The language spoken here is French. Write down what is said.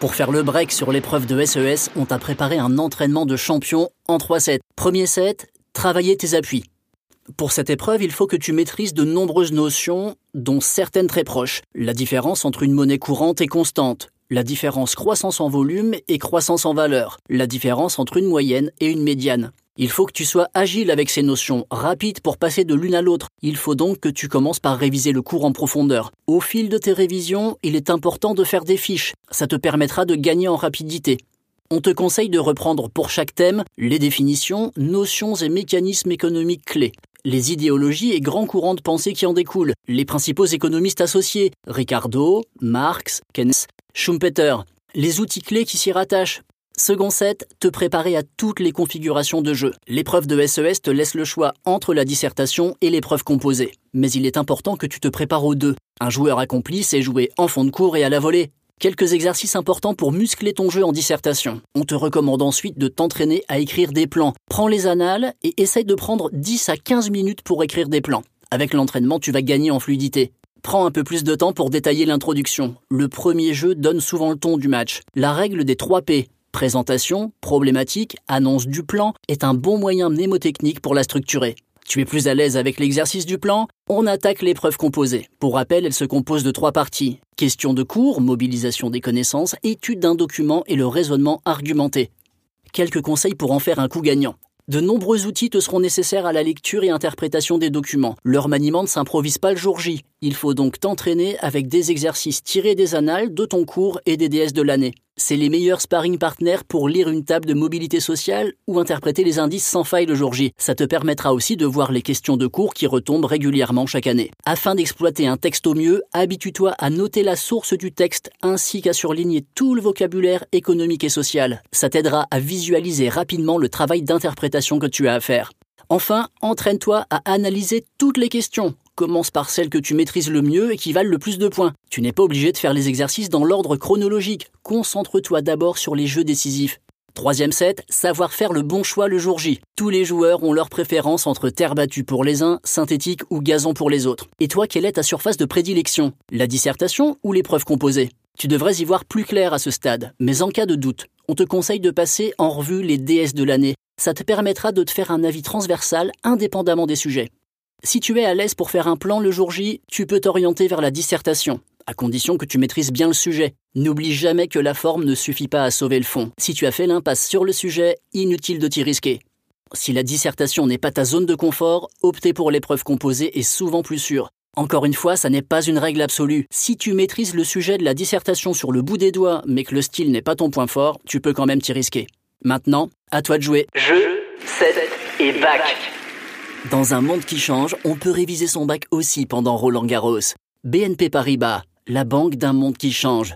Pour faire le break sur l'épreuve de SES, on t'a préparé un entraînement de champion en 3 sets. Premier set, travailler tes appuis. Pour cette épreuve, il faut que tu maîtrises de nombreuses notions, dont certaines très proches. La différence entre une monnaie courante et constante, la différence croissance en volume et croissance en valeur, la différence entre une moyenne et une médiane. Il faut que tu sois agile avec ces notions, rapide pour passer de l'une à l'autre. Il faut donc que tu commences par réviser le cours en profondeur. Au fil de tes révisions, il est important de faire des fiches. Ça te permettra de gagner en rapidité. On te conseille de reprendre pour chaque thème les définitions, notions et mécanismes économiques clés les idéologies et grands courants de pensée qui en découlent, les principaux économistes associés, Ricardo, Marx, Keynes, Schumpeter, les outils clés qui s'y rattachent. Second set, te préparer à toutes les configurations de jeu. L'épreuve de SES te laisse le choix entre la dissertation et l'épreuve composée. Mais il est important que tu te prépares aux deux. Un joueur accompli sait jouer en fond de cours et à la volée. Quelques exercices importants pour muscler ton jeu en dissertation. On te recommande ensuite de t'entraîner à écrire des plans. Prends les annales et essaye de prendre 10 à 15 minutes pour écrire des plans. Avec l'entraînement, tu vas gagner en fluidité. Prends un peu plus de temps pour détailler l'introduction. Le premier jeu donne souvent le ton du match. La règle des 3 P, présentation, problématique, annonce du plan, est un bon moyen mnémotechnique pour la structurer. Tu es plus à l'aise avec l'exercice du plan? On attaque l'épreuve composée. Pour rappel, elle se compose de trois parties. Question de cours, mobilisation des connaissances, étude d'un document et le raisonnement argumenté. Quelques conseils pour en faire un coup gagnant. De nombreux outils te seront nécessaires à la lecture et interprétation des documents. Leur maniement ne s'improvise pas le jour J. Il faut donc t'entraîner avec des exercices tirés des annales, de ton cours et des DS de l'année. C'est les meilleurs sparring partners pour lire une table de mobilité sociale ou interpréter les indices sans faille le jour. Ça te permettra aussi de voir les questions de cours qui retombent régulièrement chaque année. Afin d'exploiter un texte au mieux, habitue-toi à noter la source du texte ainsi qu'à surligner tout le vocabulaire économique et social. Ça t'aidera à visualiser rapidement le travail d'interprétation que tu as à faire. Enfin, entraîne-toi à analyser toutes les questions. Commence par celles que tu maîtrises le mieux et qui valent le plus de points. Tu n'es pas obligé de faire les exercices dans l'ordre chronologique. Concentre-toi d'abord sur les jeux décisifs. Troisième set, savoir faire le bon choix le jour J. Tous les joueurs ont leur préférence entre terre battue pour les uns, synthétique ou gazon pour les autres. Et toi, quelle est ta surface de prédilection? La dissertation ou l'épreuve composée? Tu devrais y voir plus clair à ce stade, mais en cas de doute, on te conseille de passer en revue les DS de l'année. Ça te permettra de te faire un avis transversal indépendamment des sujets. Si tu es à l'aise pour faire un plan le jour J, tu peux t'orienter vers la dissertation, à condition que tu maîtrises bien le sujet. N'oublie jamais que la forme ne suffit pas à sauver le fond. Si tu as fait l'impasse sur le sujet, inutile de t'y risquer. Si la dissertation n'est pas ta zone de confort, opter pour l'épreuve composée est souvent plus sûr. Encore une fois, ça n'est pas une règle absolue. Si tu maîtrises le sujet de la dissertation sur le bout des doigts, mais que le style n'est pas ton point fort, tu peux quand même t'y risquer. Maintenant, à toi de jouer. Jeu, set et bac. Dans un monde qui change, on peut réviser son bac aussi pendant Roland Garros. BNP Paribas, la banque d'un monde qui change.